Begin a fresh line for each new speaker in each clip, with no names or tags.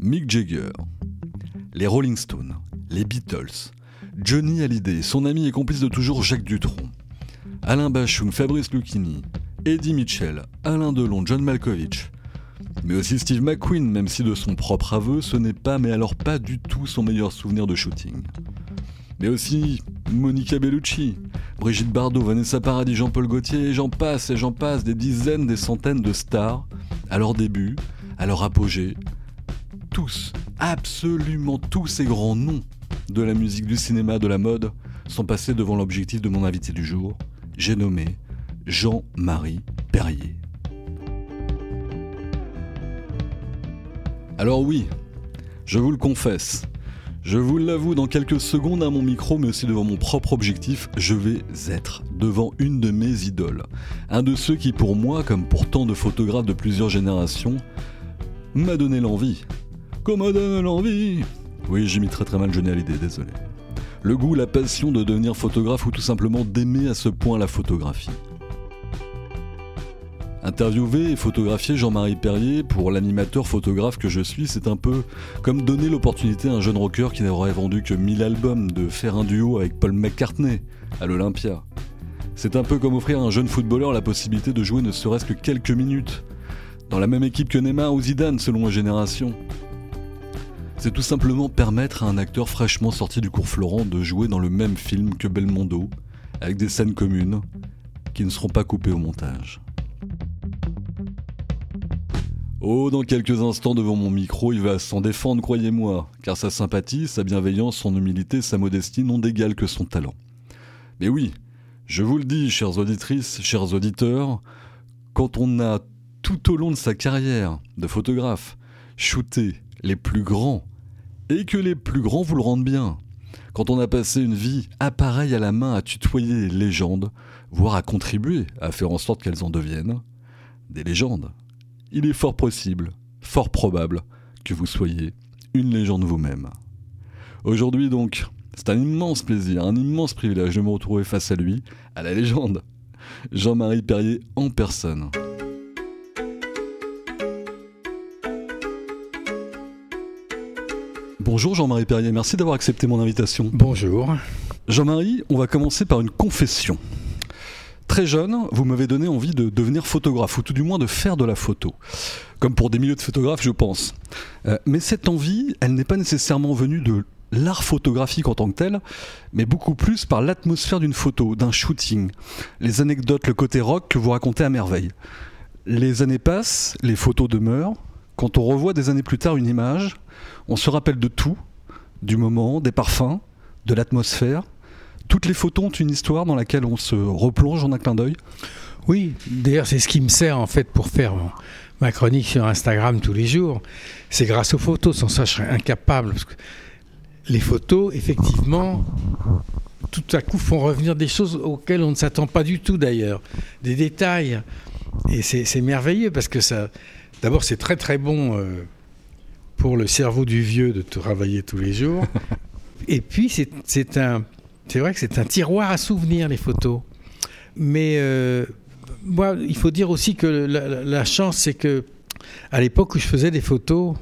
Mick Jagger, les Rolling Stones, les Beatles, Johnny Hallyday, son ami et complice de toujours Jacques Dutronc, Alain Bachung, Fabrice Lucchini, Eddie Mitchell, Alain Delon, John Malkovich, mais aussi Steve McQueen, même si de son propre aveu, ce n'est pas, mais alors pas du tout son meilleur souvenir de shooting. Mais aussi Monica Bellucci, Brigitte Bardot, Vanessa Paradis, Jean-Paul Gaultier, et j'en passe, et j'en passe, des dizaines, des centaines de stars, à leur début, à leur apogée. Tous, absolument tous ces grands noms de la musique, du cinéma, de la mode, sont passés devant l'objectif de mon invité du jour. J'ai nommé Jean-Marie Perrier. Alors oui, je vous le confesse, je vous l'avoue dans quelques secondes à mon micro, mais aussi devant mon propre objectif, je vais être devant une de mes idoles. Un de ceux qui, pour moi, comme pour tant de photographes de plusieurs générations, m'a donné l'envie. Qu'on m'a donné l'envie Oui, j'ai mis très très mal Johnny Hallyday, désolé. Le goût, la passion de devenir photographe ou tout simplement d'aimer à ce point la photographie. Interviewer et photographier Jean-Marie Perrier pour l'animateur photographe que je suis, c'est un peu comme donner l'opportunité à un jeune rocker qui n'aurait vendu que 1000 albums de faire un duo avec Paul McCartney à l'Olympia. C'est un peu comme offrir à un jeune footballeur la possibilité de jouer ne serait-ce que quelques minutes dans la même équipe que Neymar ou Zidane selon les générations. C'est tout simplement permettre à un acteur fraîchement sorti du cours Florent de jouer dans le même film que Belmondo, avec des scènes communes qui ne seront pas coupées au montage. Oh, dans quelques instants devant mon micro, il va s'en défendre, croyez-moi, car sa sympathie, sa bienveillance, son humilité, sa modestie n'ont d'égal que son talent. Mais oui, je vous le dis, chères auditrices, chers auditeurs, quand on a tout au long de sa carrière de photographe shooté les plus grands, et que les plus grands vous le rendent bien, quand on a passé une vie appareil à la main à tutoyer les légendes, voire à contribuer à faire en sorte qu'elles en deviennent des légendes il est fort possible, fort probable, que vous soyez une légende vous-même. Aujourd'hui donc, c'est un immense plaisir, un immense privilège de me retrouver face à lui, à la légende, Jean-Marie Perrier en personne. Bonjour Jean-Marie Perrier, merci d'avoir accepté mon invitation.
Bonjour.
Jean-Marie, on va commencer par une confession très jeune, vous m'avez donné envie de devenir photographe, ou tout du moins de faire de la photo. Comme pour des milliers de photographes, je pense. Euh, mais cette envie, elle n'est pas nécessairement venue de l'art photographique en tant que tel, mais beaucoup plus par l'atmosphère d'une photo, d'un shooting, les anecdotes, le côté rock que vous racontez à merveille. Les années passent, les photos demeurent. Quand on revoit des années plus tard une image, on se rappelle de tout, du moment, des parfums, de l'atmosphère, toutes les photos ont une histoire dans laquelle on se replonge en un clin d'œil
Oui, d'ailleurs c'est ce qui me sert en fait pour faire ma chronique sur Instagram tous les jours. C'est grâce aux photos, sans ça je serais incapable. les photos, effectivement, tout à coup font revenir des choses auxquelles on ne s'attend pas du tout d'ailleurs, des détails. Et c'est merveilleux parce que ça, d'abord c'est très très bon euh, pour le cerveau du vieux de travailler tous les jours. Et puis c'est un c'est vrai que c'est un tiroir à souvenirs, les photos. Mais euh, moi, il faut dire aussi que la, chance, c'est que à l'époque où je faisais des photos,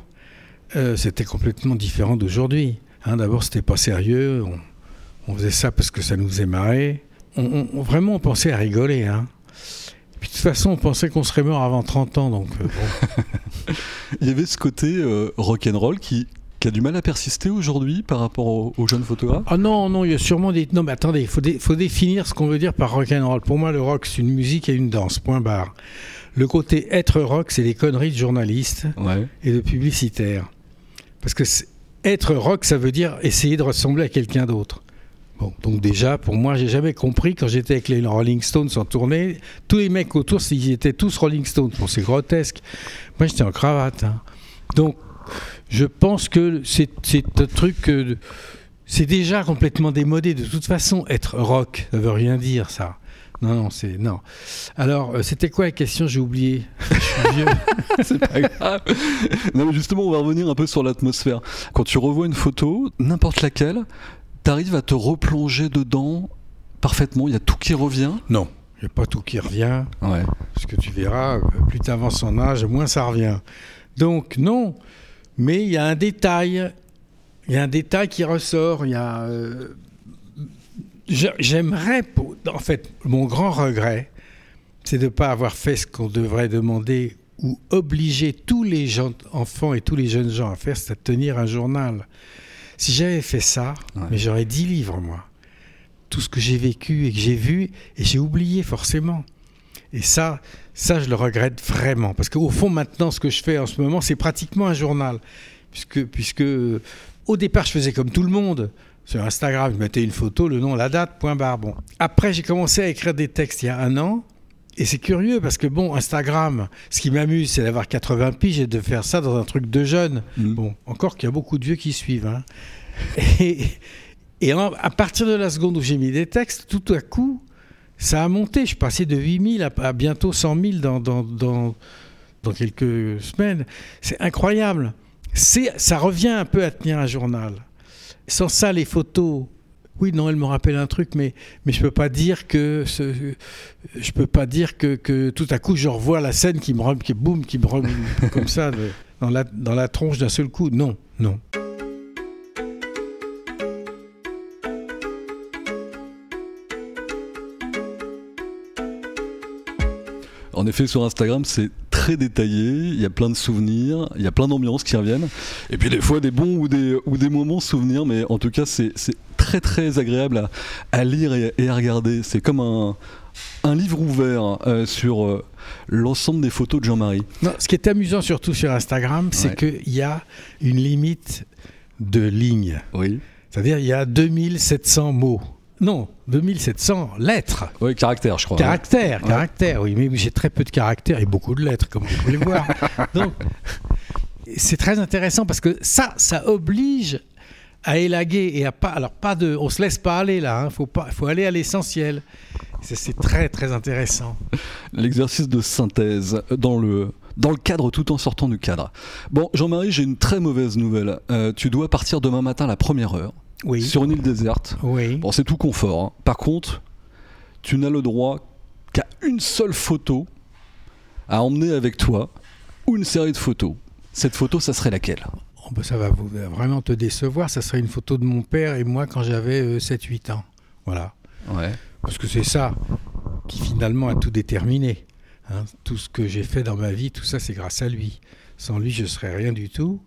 euh, c'était complètement différent d'aujourd'hui. Hein, D'abord, c'était pas sérieux. On, faisait ça parce que ça nous faisait marrer. On, vraiment, on pensait à rigoler. Hein. Puis, de toute façon, on pensait qu'on serait mort avant 30 ans. Donc,
euh, il y avait ce côté rock'n'roll qui, qui a du mal à persister aujourd'hui par rapport aux, jeunes photographes
Ah non, non, il y a sûrement des... Non, mais attendez, il faut, faut, définir ce qu'on veut dire par rock and roll. Pour moi, le rock, c'est une musique et une danse, point barre. Le côté être rock, c'est les conneries de journalistes et de publicitaires. Parce que être rock, ça veut dire essayer de ressembler à quelqu'un d'autre. Bon, donc déjà, pour moi, j'ai jamais compris quand j'étais avec les Rolling Stones en tournée, tous les mecs autour, ils étaient tous Rolling Stones. Bon, c'est grotesque. Moi, j'étais en cravate. hein. Donc, je pense que c'est un truc. c'est déjà complètement démodé. De toute façon, être rock, ça veut rien dire, ça. Non, non, c'est. Non. Alors, euh, c'était quoi la question? J'ai oublié.
C'est pas grave. Non, mais justement, on va revenir un peu sur l'atmosphère. Quand tu revois une photo, n'importe laquelle, t'arrives à te replonger dedans parfaitement. Il y a tout qui revient.
Non, il n'y a pas tout qui revient.
Ouais.
Parce que tu verras, plus tu avances en âge, moins ça revient. Donc, non. Mais il y a un détail. Il y a un détail qui ressort. Il y a. euh, j'a- J'aimerais. En fait, mon grand regret, c'est de ne pas avoir fait ce qu'on devrait demander ou obliger tous les gens, enfants et tous les jeunes gens à faire, c'est à tenir un journal. Si j'avais fait ça,
Ouais.
mais j'aurais 10 livres, moi. Tout ce que j'ai vécu et que j'ai vu, et j'ai oublié forcément. Et ça, ça, je le regrette vraiment. Parce qu'au fond, maintenant, ce que je fais en ce moment, c'est pratiquement un journal. Puisque, puisque euh, au départ, je faisais comme tout le monde. Sur Instagram, je mettais une photo, le nom, la date, point barre. Bon. Après, j'ai commencé à écrire des textes il y a un an. Et c'est curieux parce que, bon, Instagram, ce qui m'amuse, c'est d'avoir 80 piges et de faire ça dans un truc de jeune.
Mm.
Bon, encore qu'il y a beaucoup de vieux qui suivent. hein. Et, et en- à partir de la seconde où j'ai mis des textes, tout à coup, ça a monté. Je suis passé de 8000 à, à bientôt 100 000 dans, dans, dans, dans quelques semaines. C'est incroyable. Ça revient un peu à tenir un journal. Sans ça, les photos. Oui, non, elle me rappelle un truc, mais, je peux pas dire que je peux pas dire que, tout à coup je revois la scène qui me rem- qui boum, qui me comme ça dans la dans la tronche d'un seul coup. Non, non.
En effet, sur Instagram, c'est très détaillé. Il y a plein de souvenirs, il y a plein d'ambiances qui reviennent. Et puis des fois des bons ou des, ou des bons souvenirs, mais en tout cas, c'est très très agréable à, à lire et, et à regarder. C'est comme un, un livre ouvert euh, sur euh, l'ensemble des photos de Jean-Marie.
Ce qui est amusant surtout sur Instagram, c'est
Ouais.
qu'il y a une limite de lignes.
Oui.
C'est-à-dire il y a 2700 mots. Non, 2700 lettres.
Oui, caractère, je crois.
Caractères,
Ouais.
caractères, oui, mais j'ai très peu de caractères et beaucoup de lettres, comme vous pouvez le voir. Donc, c'est très intéressant parce que ça, ça oblige à élaguer et à pas. Alors, pas de. On se laisse pas aller là, il faut, pas, faut aller à l'essentiel. C'est- C'est très, très intéressant.
L'exercice de synthèse dans le, dans le cadre tout en sortant du cadre. Bon, Jean-Marie, j'ai une très mauvaise nouvelle. Euh, tu dois partir demain matin à la première heure
Oui.
sur une île déserte.
Oui.
Bon, c'est tout confort. hein. Par contre, tu n'as le droit qu'à une seule photo à emmener avec toi ou une série de photos. Cette photo, ça serait laquelle?
Oh, bah, ça va vous- vraiment te décevoir. Ça serait une photo de mon père et moi quand j'avais euh, 7-8 ans. Voilà.
Ouais.
Parce que c'est ça qui finalement a tout déterminé. hein. Tout ce que j'ai fait dans ma vie, tout ça, c'est grâce à lui. Sans lui, je ne serais rien du tout.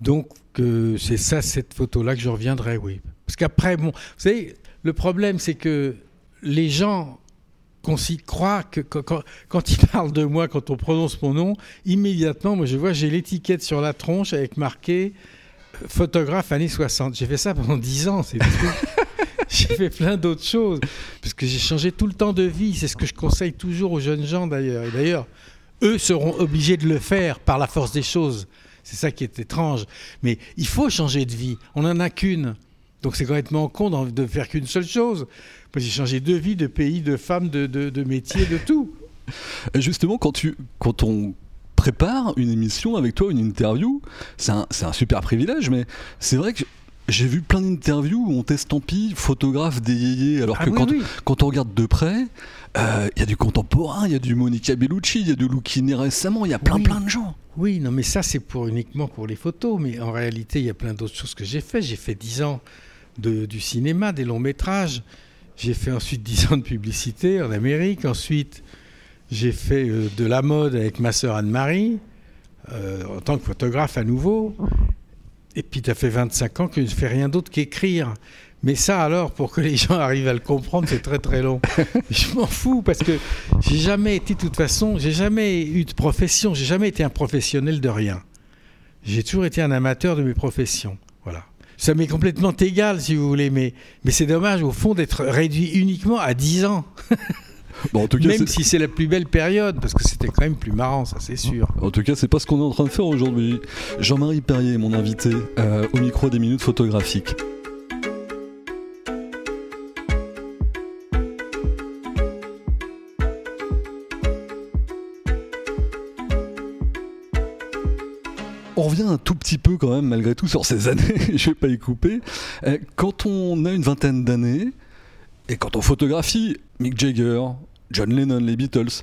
Donc, euh, c'est ça, cette photo-là que je reviendrai, oui. Parce qu'après, bon, vous savez, le problème, c'est que les gens, qu'on s'y croit, que, quand, quand- quand ils parlent de moi, quand on prononce mon nom, immédiatement, moi, je vois, j'ai l'étiquette sur la tronche avec marqué euh, photographe années 60. J'ai fait ça pendant 10 ans, c'est tout. J'ai fait plein d'autres choses, parce que j'ai changé tout le temps de vie. C'est ce que je conseille toujours aux jeunes gens d'ailleurs. Et d'ailleurs, eux seront obligés de le faire par la force des choses. C'est ça qui est étrange. Mais il faut changer de vie. On n'en a qu'une. Donc c'est complètement con de faire qu'une seule chose. Moi, j'ai changé de vie, de pays, de femme, de, de, de métier, de tout.
Justement, quand, tu, quand on prépare une émission avec toi, une interview, c'est un, un super privilège, mais c'est vrai que j'ai vu plein d'interviews où on t'estampille photographe des yéyés, alors
Ah
que
oui,
quand,
oui.
quand on regarde de près, euh, il y a du contemporain, il y a du Monica Bellucci, il y a du Lucchini récemment, il y a plein
Oui.
plein de gens.
Oui, non, mais ça, c'est pour uniquement pour les photos. Mais en réalité, il y a plein d'autres choses que j'ai fait. J'ai fait 10 ans de, du cinéma, des longs métrages. J'ai fait ensuite 10 ans de publicité en Amérique. Ensuite, j'ai fait euh, de la mode avec ma sœur Anne-Marie, euh, en tant que photographe à nouveau. Et puis, tu as fait 25 ans que je ne fais rien d'autre qu'écrire. Mais ça, alors, pour que les gens arrivent à le comprendre, c'est très très long. je m'en fous parce que j'ai jamais été, de toute façon, j'ai jamais eu de profession, j'ai jamais été un professionnel de rien. J'ai toujours été un amateur de mes professions. Voilà. Ça m'est complètement égal, si vous voulez, mais, mais c'est dommage, au fond, d'être réduit uniquement à 10 ans.
Bon, en tout cas,
même si c'est la plus belle période, parce que c'était quand même plus marrant, ça c'est sûr.
En tout cas, c'est pas ce qu'on est en train de faire aujourd'hui. Jean-Marie Perrier est mon invité euh, au micro des minutes photographiques. Revient un tout petit peu quand même malgré tout sur ces années, je vais pas y couper. Euh, Quand on a une vingtaine d'années et quand on photographie Mick Jagger, John Lennon, les Beatles,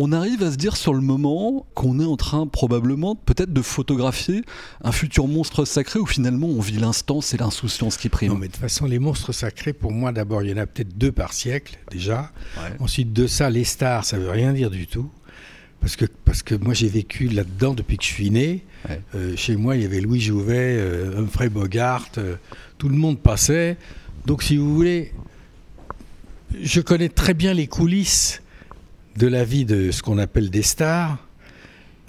on arrive à se dire sur le moment qu'on est en train probablement peut-être de photographier un futur monstre sacré où finalement on vit l'instant, c'est l'insouciance qui prime.
Non, mais de toute façon, les monstres sacrés, pour moi, d'abord, il y en a peut-être deux par siècle, déjà.
Ouais.
Ensuite de ça, les stars, ça veut rien dire du tout. Parce que, parce que moi, j'ai vécu là-dedans depuis que je suis né.
Ouais.
Euh, chez moi, il y avait Louis Jouvet, euh, Humphrey Bogart, euh, tout le monde passait. Donc, si vous voulez, je connais très bien les coulisses de la vie de ce qu'on appelle des stars.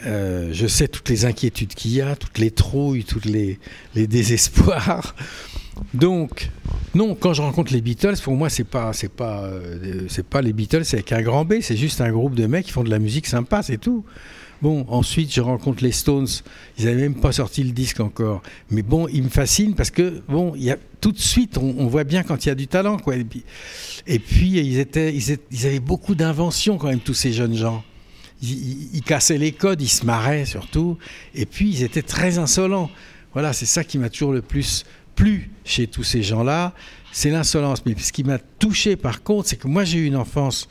Je sais toutes les inquiétudes qu'il y a, toutes les trouilles, tous les, les désespoirs. Donc, non, quand je rencontre les Beatles, pour moi, c'est pas, c'est pas, euh, c'est pas les Beatles avec un grand B, c'est juste un groupe de mecs qui font de la musique sympa, c'est tout. Bon, ensuite, je rencontre les Stones. Ils n'avaient même pas sorti le disque encore. Mais bon, ils me fascinent parce que, bon, y a, tout de suite, on, voit bien quand il y a du talent, quoi. Et puis, ils, étaient, ils, avaient beaucoup d'inventions, quand même, tous ces jeunes gens. Ils- ils cassaient les codes, ils se marraient surtout. Et puis, ils étaient très insolents. Voilà, c'est ça qui m'a toujours le plus plu chez tous ces gens-là. C'est l'insolence. Mais ce qui m'a touché, par contre, c'est que moi, j'ai eu une enfance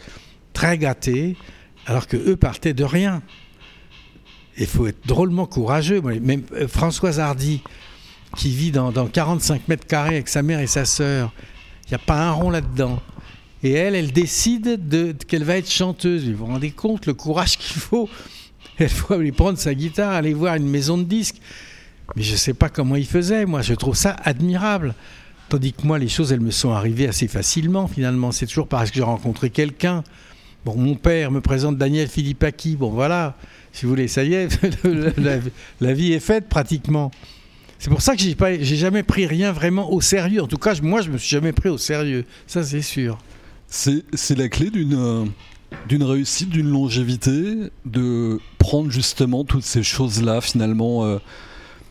très gâtée, alors que eux partaient de rien. Il faut être drôlement courageux. Même euh, Françoise Hardy, qui vit dans, dans 45 mètres carrés avec sa mère et sa sœur, il n'y a pas un rond là-dedans. Et elle, elle décide de, qu'elle va être chanteuse. Vous vous rendez compte le courage qu'il faut? Elle faut aller prendre sa guitare, aller voir une maison de disques. Mais je ne sais pas comment il faisait. Moi, je trouve ça admirable. Tandis que moi, les choses, elles me sont arrivées assez facilement, finalement. C'est toujours parce que j'ai rencontré quelqu'un. Bon, mon père me présente Daniel Philippaki. Bon, voilà. Si vous voulez, ça y est, la, vie est faite pratiquement. C'est pour ça que j'ai pas, jamais pris rien vraiment au sérieux. En tout cas, moi, je me suis jamais pris au sérieux. Ça, c'est sûr.
C'est la clé d'une d'une réussite, d'une longévité, de prendre justement toutes ces choses-là finalement euh,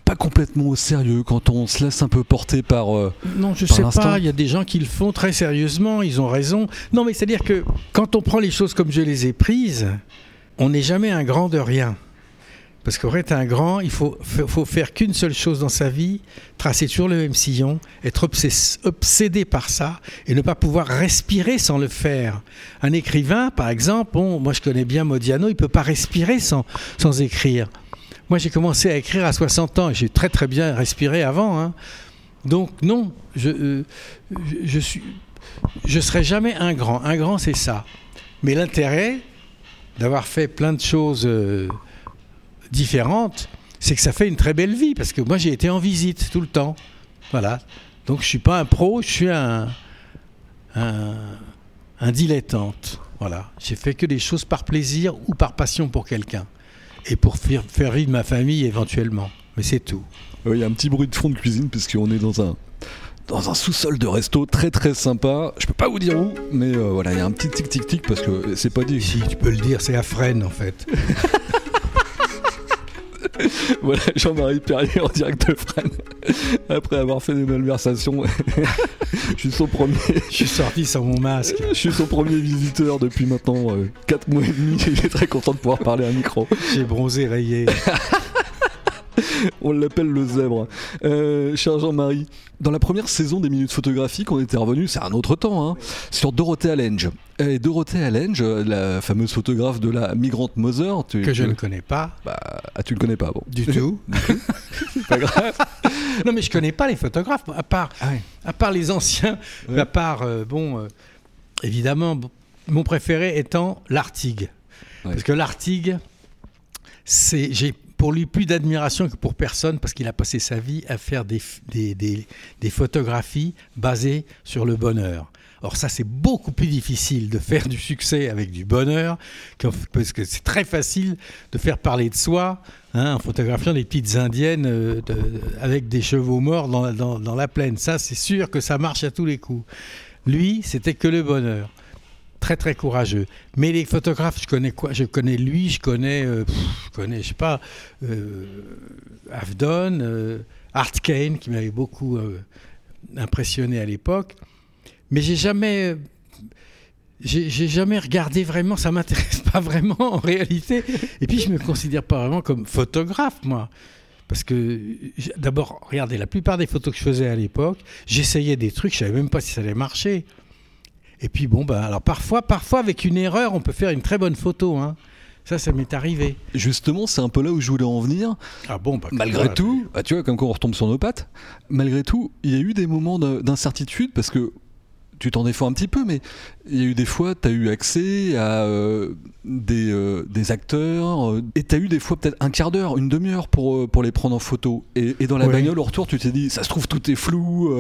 pas complètement au sérieux quand on se laisse un peu porter par. euh,
Non, je
Par
sais pas. Il y a des gens qui le font très sérieusement. Ils ont raison. Non, mais c'est-à-dire que quand on prend les choses comme je les ai prises, on n'est jamais un grand de rien. Parce qu'en fait, un grand, il faut, faut faire qu'une seule chose dans sa vie, tracer toujours le même sillon, être obsédé par ça et ne pas pouvoir respirer sans le faire. Un écrivain, par exemple, bon, moi je connais bien Modiano, il peut pas respirer sans, sans écrire. Moi j'ai commencé à écrire à 60 ans et j'ai très très bien respiré avant. hein. Donc non, je, euh, je, suis, je serai jamais un grand. Un grand, c'est ça. Mais l'intérêt d'avoir fait plein de choses euh, différentes, c'est que ça fait une très belle vie. Parce que moi, j'ai été en visite tout le temps. Voilà. Donc, je suis pas un pro, je suis un, un, un dilettante. Voilà. J'ai fait que des choses par plaisir ou par passion pour quelqu'un. Et pour faire, vivre ma famille éventuellement. Mais c'est tout.
Il y a un petit bruit de fond de cuisine puisqu'on est dans un dans un sous-sol de resto très très sympa. Je peux pas vous dire où, mais euh, voilà, il y a un petit tic tic tic parce que c'est pas dit.
Si, tu peux le dire, c'est à Fresnes en fait.
Voilà, Jean-Marie Perrier en direct de Fresnes. Après avoir fait des malversations, je suis son premier.
Je suis sorti sans mon masque.
Je suis son premier visiteur depuis maintenant 4 mois et demi. Il est très content de pouvoir parler à un micro.
J'ai bronzé rayé.
On l'appelle le zèbre. Euh, cher Jean-Marie, dans la première saison des minutes photographiques, on était revenu, c'est un autre temps, hein, sur Dorothée Allenge. Et Dorothée Allenge, la fameuse photographe de la migrante Mother, tu,
Que je
tu-
ne connais pas
bah, ah, tu le connais pas, bon.
du tout.
C'est pas grave.
Non, mais je connais pas les photographes, à part,
Ah ouais.
à part les anciens,
Ouais.
à part, euh, bon, euh, évidemment, bon, mon préféré étant l'Artigue.
Ouais.
Parce que l'Artigue, c'est, j'ai pour lui plus d'admiration que pour personne, parce qu'il a passé sa vie à faire des, des- des photographies basées sur le bonheur. Or ça, c'est beaucoup plus difficile de faire du succès avec du bonheur, parce que c'est très facile de faire parler de soi hein, en photographiant des petites indiennes euh, avec des chevaux morts dans, dans la plaine. Ça, c'est sûr que ça marche à tous les coups. Lui, c'était que le bonheur très très courageux. Mais les photographes, je connais quoi? Je connais lui, je connais, euh, je connais, je sais pas, euh, Avdon, Art Kane, qui m'avait beaucoup impressionné à l'époque. Mais j'ai jamais, j'ai jamais regardé vraiment. Ça m'intéresse pas vraiment en réalité. Et puis je me considère pas vraiment comme photographe, moi. Parce que, d'abord, regardez, la plupart des photos que je faisais à l'époque, j'essayais des trucs, je savais même pas si ça allait marcher. Et puis bon, bah, alors parfois, parfois avec une erreur, on peut faire une très bonne photo. Hein. Ça, ça m'est arrivé.
Justement, c'est un peu là où je voulais en venir.
Ah bon, bah,
malgré tout, bah, tu vois, comme quand on retombe sur nos pattes, malgré tout, il y a eu des moments d'incertitude parce que tu t'en défends un petit peu, mais il y a eu des fois, tu as eu accès à euh, des, euh, des, acteurs, euh, et tu as eu des fois peut-être un quart d'heure, une demi-heure pour, pour les prendre en photo. Et, dans la bagnole, au retour, tu t'es dit, ça se trouve, tout est flou,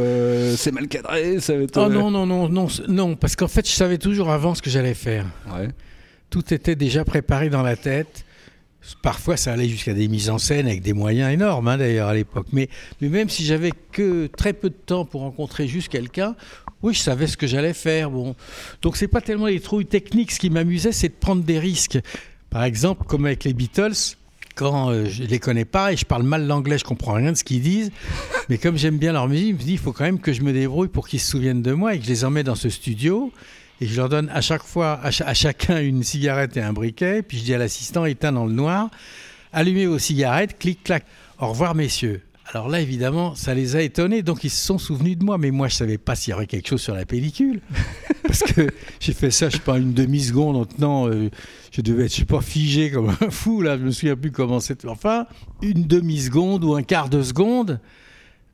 c'est mal cadré. Ça
oh non, non, non, non, non, parce qu'en fait, je savais toujours avant ce que j'allais faire. Tout était déjà préparé dans la tête. Parfois, ça allait jusqu'à des mises en scène avec des moyens énormes, hein, d'ailleurs, à l'époque. Mais, mais même si j'avais que très peu de temps pour rencontrer juste quelqu'un, oui, je savais ce que j'allais faire. Bon. Donc, c'est pas tellement les trouilles techniques. Ce qui m'amusait, c'est de prendre des risques. Par exemple, comme avec les Beatles, quand euh, je les connais pas et je parle mal l'anglais, je comprends rien de ce qu'ils disent. Mais comme j'aime bien leur musique, je me dis, il faut quand même que je me débrouille pour qu'ils se souviennent de moi et que je les emmène dans ce studio et je leur donne à chaque fois, à, chacun une cigarette et un briquet. Puis je dis à l'assistant, éteins dans le noir, allumez vos cigarettes, clic, clac. Au revoir, messieurs. Alors là, évidemment, ça les a étonnés, donc ils se sont souvenus de moi. Mais moi, je savais pas s'il y aurait quelque chose sur la pellicule. Parce que j'ai fait ça, je sais pas, une demi-seconde. Maintenant, euh, je devais être, je sais pas, figé comme un fou. Là, je me souviens plus comment c'était. Enfin, une demi-seconde ou un quart de seconde.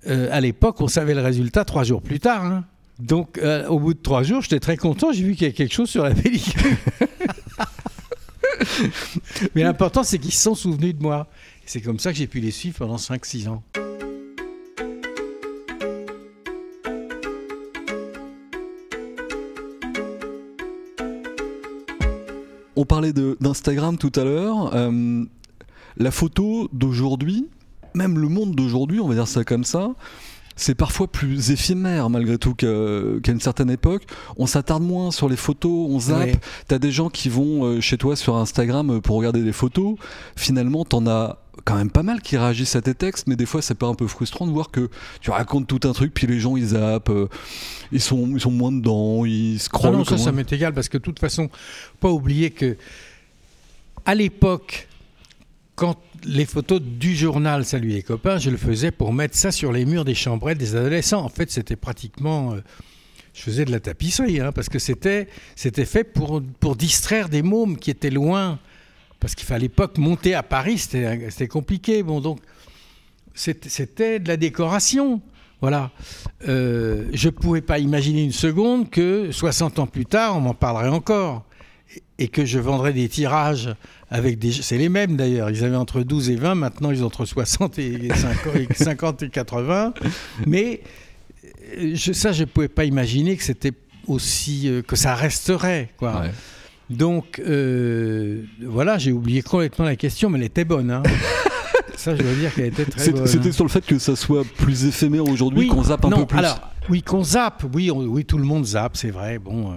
Euh, à l'époque, on savait le résultat trois jours plus tard. Hein. Donc, euh, au bout de trois jours, j'étais très content. J'ai vu qu'il y avait quelque chose sur la pellicule. Mais l'important, c'est qu'ils se sont souvenus de moi. C'est comme ça que j'ai pu les suivre pendant 5-6 ans.
On parlait d'Instagram tout à l'heure. Euh, la photo d'aujourd'hui, même le monde d'aujourd'hui, on va dire ça comme ça, c'est parfois plus éphémère malgré tout qu'à une certaine époque. On s'attarde moins sur les photos, on zappe. T'as des gens qui vont euh, chez toi sur Instagram euh, pour regarder des photos. Finalement, t'en as quand même pas mal qui réagissent à tes textes, mais des fois c'est pas un peu frustrant de voir que tu racontes tout un truc, puis les gens ils zappent, euh, ils, sont, ils sont moins dedans, ils scrollent.
Ah non, ça, ça m'est égal parce que de toute façon, pas oublier que à l'époque, quand les photos du journal Salut les copains, je le faisais pour mettre ça sur les murs des chambrettes des adolescents. En fait, c'était pratiquement. Euh, je faisais de la tapisserie, hein, parce que c'était, c'était fait pour, pour distraire des mômes qui étaient loin. Parce qu'il fallait l'époque monter à Paris, c'était, compliqué. Bon, donc, c'était, de la décoration. Voilà. Euh, je ne pouvais pas imaginer une seconde que 60 ans plus tard, on m'en parlerait encore et que je vendrais des tirages avec des... C'est les mêmes d'ailleurs, ils avaient entre 12 et 20, maintenant ils ont entre 60 et 50, et 80. Mais euh, ça, je ne pouvais pas imaginer que c'était aussi... Euh, que ça resterait, quoi. Donc, euh, voilà, j'ai oublié complètement la question, mais elle était bonne. Hein. ça, je dois dire qu'elle était très bonne.
C'était hein. sur le fait que ça soit plus éphémère aujourd'hui, qu'on zappe un peu plus.
Alors, oui, qu'on zappe, oui, oui, tout le monde zappe, c'est vrai. Bon,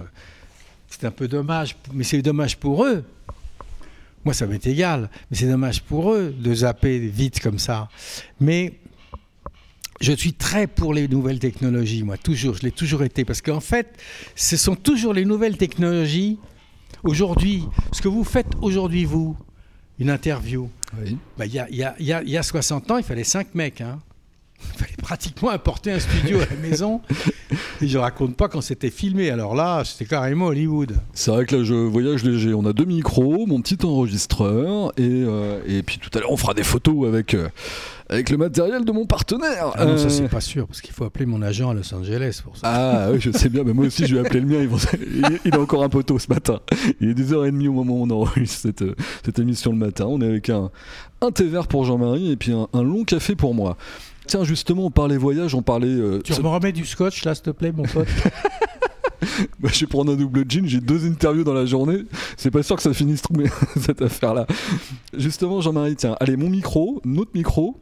c'est un peu dommage, mais c'est dommage pour eux. Moi, ça m'est égal, mais c'est dommage pour eux de zapper vite comme ça. Mais je suis très pour les nouvelles technologies, moi, toujours. Je l'ai toujours été. Parce qu'en fait, ce sont toujours les nouvelles technologies. Aujourd'hui, ce que vous faites aujourd'hui, vous, une interview, bah, il y, a, y, a, 60 ans, il fallait 5 mecs. Hein. Il fallait pratiquement apporter un studio à la maison. Et je raconte pas quand c'était filmé. Alors là, c'était carrément Hollywood.
C'est vrai que là, je voyage léger. On a deux micros, mon petit enregistreur, et, euh, et puis tout à l'heure, on fera des photos avec. Euh, avec le matériel de mon partenaire.
Ah non, ça c'est euh, pas sûr, parce qu'il faut appeler mon agent à Los Angeles pour ça.
Ah oui, je sais bien, mais moi aussi je vais appeler le mien. Il, il est encore un peu tôt ce matin. Il est 10h30 au moment où on enregistre cette, cette émission le matin. On est avec un, un thé vert pour Jean-Marie et puis un, un long café pour moi. Tiens, justement, on parlait voyage, on parlait. Euh,
tu me remets du scotch là, s'il te plaît, mon pote
bah, je vais prendre un double jean, j'ai deux interviews dans la journée. C'est pas sûr que ça finisse trop bien, cette affaire-là. Justement, Jean-Marie, tiens, allez, mon micro, notre micro,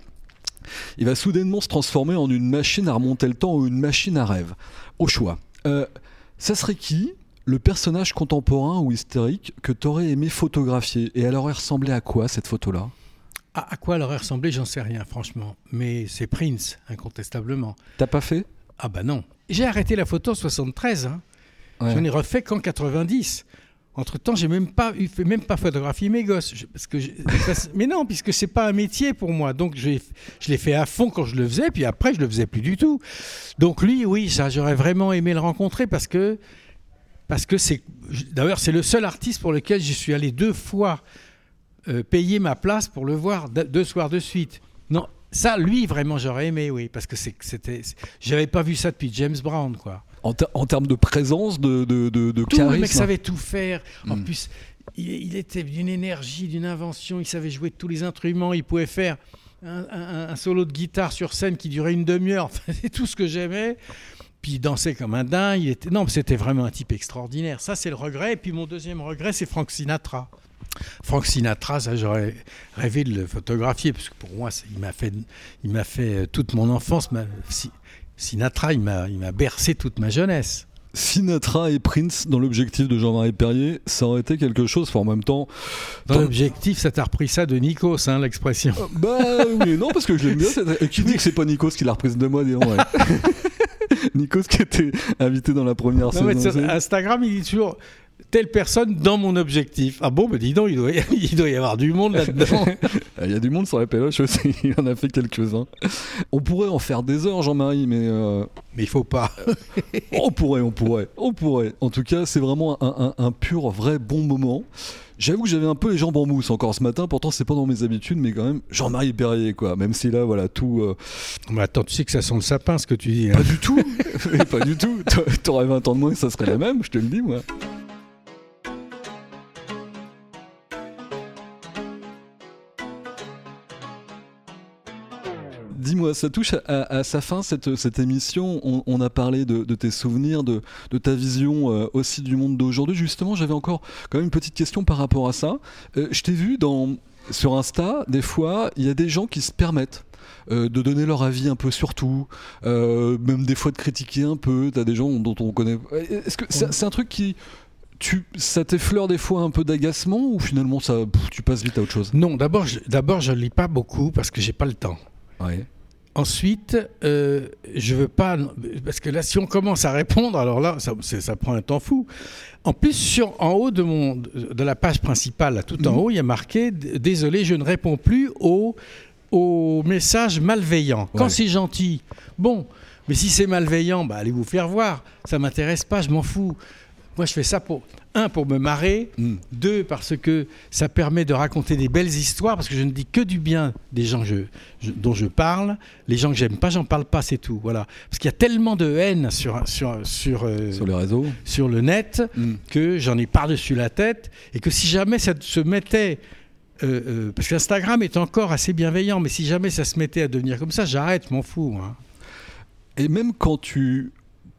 il va soudainement se transformer en une machine à remonter le temps ou une machine à rêve. Au choix. Euh, ça serait qui le personnage contemporain ou historique que t'aurais aimé photographier? Et elle aurait ressemblé à quoi cette photo-là?
À, à quoi elle aurait ressemblé, j'en sais rien, franchement. Mais c'est Prince, incontestablement.
T'as pas fait?
Ah bah non. J'ai arrêté la photo en 73. Hein.
Ouais.
J'en ai refait qu'en 90. Entre temps, j'ai même pas eu, fait même pas photographié mes gosses, Je- parce que je- mais non, puisque c'est pas un métier pour moi. Donc je l'ai fait à fond quand je le faisais, puis après je le faisais plus du tout. Donc lui, oui, ça, j'aurais vraiment aimé le rencontrer parce que parce que c'est d'ailleurs c'est le seul artiste pour lequel je suis allé deux fois euh, payer ma place pour le voir de- deux soirs de suite. Non, ça, lui, vraiment, j'aurais aimé, oui, parce que c'était, j'avais pas vu ça depuis James Brown, quoi.
en, ter- en termes de présence, de, de, de, de
Tout, le mec savait tout faire. En
Mm.
plus, il, il était d'une énergie, d'une invention. Il savait jouer de tous les instruments. Il pouvait faire un, un- un solo de guitare sur scène qui durait une demi-heure. Enfin, c'est tout ce que j'aimais. Puis il dansait comme un dingue. Il était... Non, mais c'était vraiment un type extraordinaire. Ça, c'est le regret. Et puis mon deuxième regret, c'est Frank Sinatra. Frank Sinatra, ça j'aurais rêvé de le photographier parce que pour moi, il m'a fait, il m'a fait euh, toute mon enfance. ma- Si- Sinatra, il m'a, il m'a bercé toute ma jeunesse.
Sinatra et Prince dans l'objectif de Jean-Marie Perrier, ça aurait été quelque chose. Enfin, en même temps,
Dans l'objectif, ça t'a repris ça de Nikos, hein, l'expression.
euh, bah oui, non, parce que je l'aime bien. Et qui dit que c'est pas Nikos qui l'a reprise de moi, dis donc, ouais. Nikos qui était invité dans la première
Non,
saison.
Instagram, il dit toujours telle personne dans mon objectif. Ah bon, bah dis donc, il doit y, il doit y avoir du monde là-dedans.
Il y a du monde sur la péloche aussi, il en a fait quelques-uns. On pourrait en faire des heures, Jean-Marie, mais euh,
mais il faut pas.
on pourrait, on pourrait, on pourrait. En tout cas, c'est vraiment un, un- un pur, vrai bon moment. J'avoue que j'avais un peu les jambes en mousse encore ce matin, pourtant c'est pas dans mes habitudes, mais quand même, Jean-Marie Perrier, quoi. Même si là, voilà, tout. euh,
Mais attends, tu sais que ça sent le sapin, ce que tu dis. hein.
Pas du tout Pas du tout T'a- T'aurais 20 ans de moins, ça serait la même, je te le dis, moi. Dis-moi, ça touche à, sa fin cette, cette émission. On, on a parlé de, de tes souvenirs, de, de ta vision euh, aussi du monde d'aujourd'hui. Justement, j'avais encore quand même une petite question par rapport à ça. Euh, je t'ai vu dans, sur Insta, des fois, il y a des gens qui se permettent euh, de donner leur avis un peu sur tout, euh, même des fois de critiquer un peu. T'as des gens dont on connaît. Est-ce que c'est un truc qui. Tu, ça t'effleure des fois un peu d'agacement ou finalement ça, tu passes vite à autre chose?
Non, d'abord, je, d'abord, je lis pas beaucoup parce que j'ai pas le temps.
Ouais.
Ensuite, euh, je veux pas parce que là, si on commence à répondre, alors là, ça, prend un temps fou. En plus, sur en haut de mon de la page principale, là, tout en
Mhm.
haut, il y a marqué désolé, je ne réponds plus aux aux messages malveillants. Quand c'est gentil, bon, mais si c'est malveillant, bah, allez vous faire voir. Ça m'intéresse pas, je m'en fous. Moi, je fais ça pour un pour me marrer,
Mm.
deux parce que ça permet de raconter des belles histoires parce que je ne dis que du bien des gens que je, je- dont je parle. Les gens que j'aime pas, j'en parle pas, c'est tout. Voilà. Parce qu'il y a tellement de haine sur sur sur euh,
Sur réseaux
sur le net
Mm.
que j'en ai par-dessus la tête et que si jamais ça se mettait euh, euh, parce qu'Instagram est encore assez bienveillant, mais si jamais ça se mettait à devenir comme ça, j'arrête, m'en fous. hein.
Et même quand tu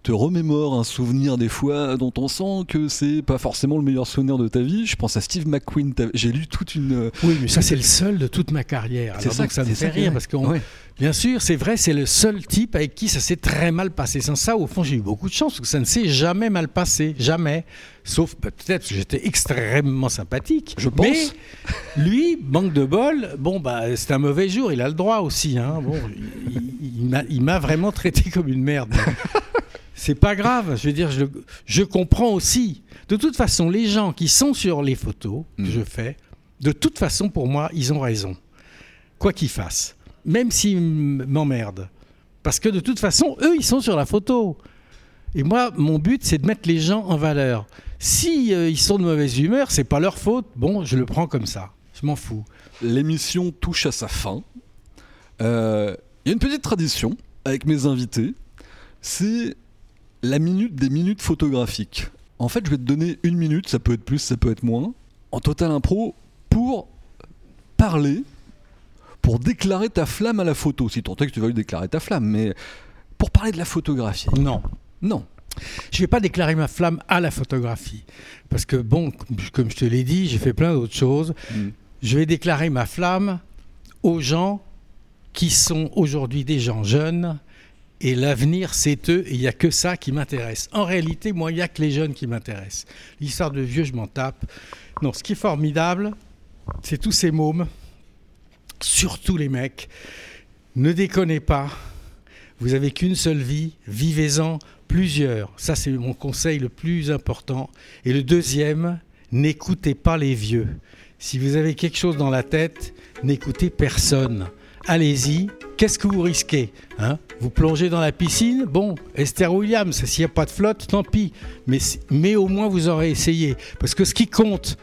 te remémores un souvenir des fois dont on sent que c'est pas forcément le meilleur souvenir de ta vie, je pense à Steve McQueen. J'ai lu toute une.
Oui, mais ça c'est le seul de toute ma carrière.
C'est ça que-
ça me fait rire parce
Ouais.
Bien sûr, c'est vrai, c'est le seul type avec qui ça s'est très mal passé. Sans ça, au fond, j'ai eu beaucoup de chance parce que ça ne s'est jamais mal passé, jamais. Sauf peut-être parce que j'étais extrêmement sympathique.
Je pense.
Mais lui, manque de bol, bon, bah, c'est un mauvais jour, il a le droit aussi. Hein. Bon, il, il m'a vraiment traité comme une merde. c'est pas grave, je veux dire, je, comprends aussi. De toute façon, les gens qui sont sur les photos que
Mm.
je fais, de toute façon, pour moi, ils ont raison. Quoi qu'ils fassent. Même s'ils m'emmerdent. Parce que de toute façon, eux, ils sont sur la photo. Et moi, mon but, c'est de mettre les gens en valeur. Si euh, ils sont de mauvaise humeur, c'est pas leur faute. Bon, je le prends comme ça. Je m'en fous.
L'émission touche à sa fin. Euh, Il y a une petite tradition avec mes invités, c'est la minute des minutes photographiques. En fait, je vais te donner une minute, ça peut être plus, ça peut être moins, en total impro, pour parler, pour déclarer ta flamme à la photo. Si tant est que tu vas lui déclarer ta flamme, mais pour parler de la photographie.
Non.
Non.
Je ne vais pas déclarer ma flamme à la photographie. Parce que, bon, comme je te l'ai dit, j'ai fait plein d'autres choses.
Mm.
Je vais déclarer ma flamme aux gens qui sont aujourd'hui des gens jeunes. Et l'avenir, c'est eux, et il n'y a que ça qui m'intéresse. En réalité, moi, il n'y a que les jeunes qui m'intéressent. L'histoire de vieux, je m'en tape. Non, ce qui est formidable, c'est tous ces mômes, surtout les mecs. Ne déconnez pas, vous avez qu'une seule vie, vivez-en plusieurs. Ça, c'est mon conseil le plus important. Et le deuxième, n'écoutez pas les vieux. Si vous avez quelque chose dans la tête, n'écoutez personne. Allez-y. Qu'est-ce que vous risquez hein? Vous plongez dans la piscine? Bon, Esther Williams, s'il n'y a pas de flotte, tant pis. Mais, mais au moins, vous aurez essayé. Parce que ce qui compte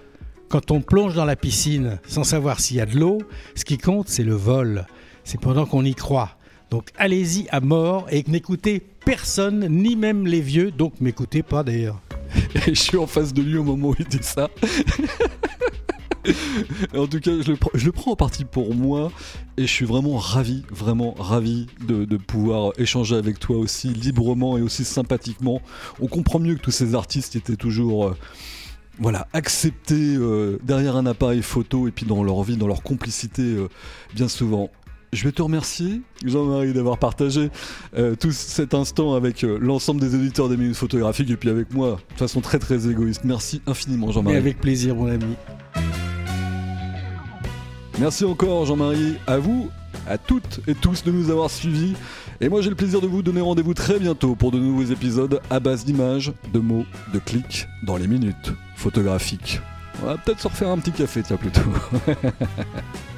quand on plonge dans la piscine sans savoir s'il y a de l'eau, ce qui compte, c'est le vol. C'est pendant qu'on y croit. Donc allez-y à mort et n'écoutez personne, ni même les vieux, donc m'écoutez pas d'ailleurs.
Je suis en face de lui au moment où il dit ça. en tout cas, je le, prends en partie pour moi et je suis vraiment ravi, vraiment ravi de, pouvoir échanger avec toi aussi librement et aussi sympathiquement. On comprend mieux que tous ces artistes étaient toujours... Euh, voilà, acceptés euh, derrière un appareil photo et puis dans leur vie, dans leur complicité, euh, bien souvent. Je vais te remercier, Jean-Marie, d'avoir partagé tout cet instant avec l'ensemble des éditeurs des minutes photographiques et puis avec moi, de façon très très égoïste. Merci infiniment, Jean-Marie.
avec plaisir, mon ami.
Merci encore, Jean-Marie. À vous, à toutes et tous de nous avoir suivis. Et moi, j'ai le plaisir de vous donner rendez-vous très bientôt pour de nouveaux épisodes à base d'images, de mots, de clics dans les minutes photographiques. On va peut-être se refaire un petit café, tiens, plutôt.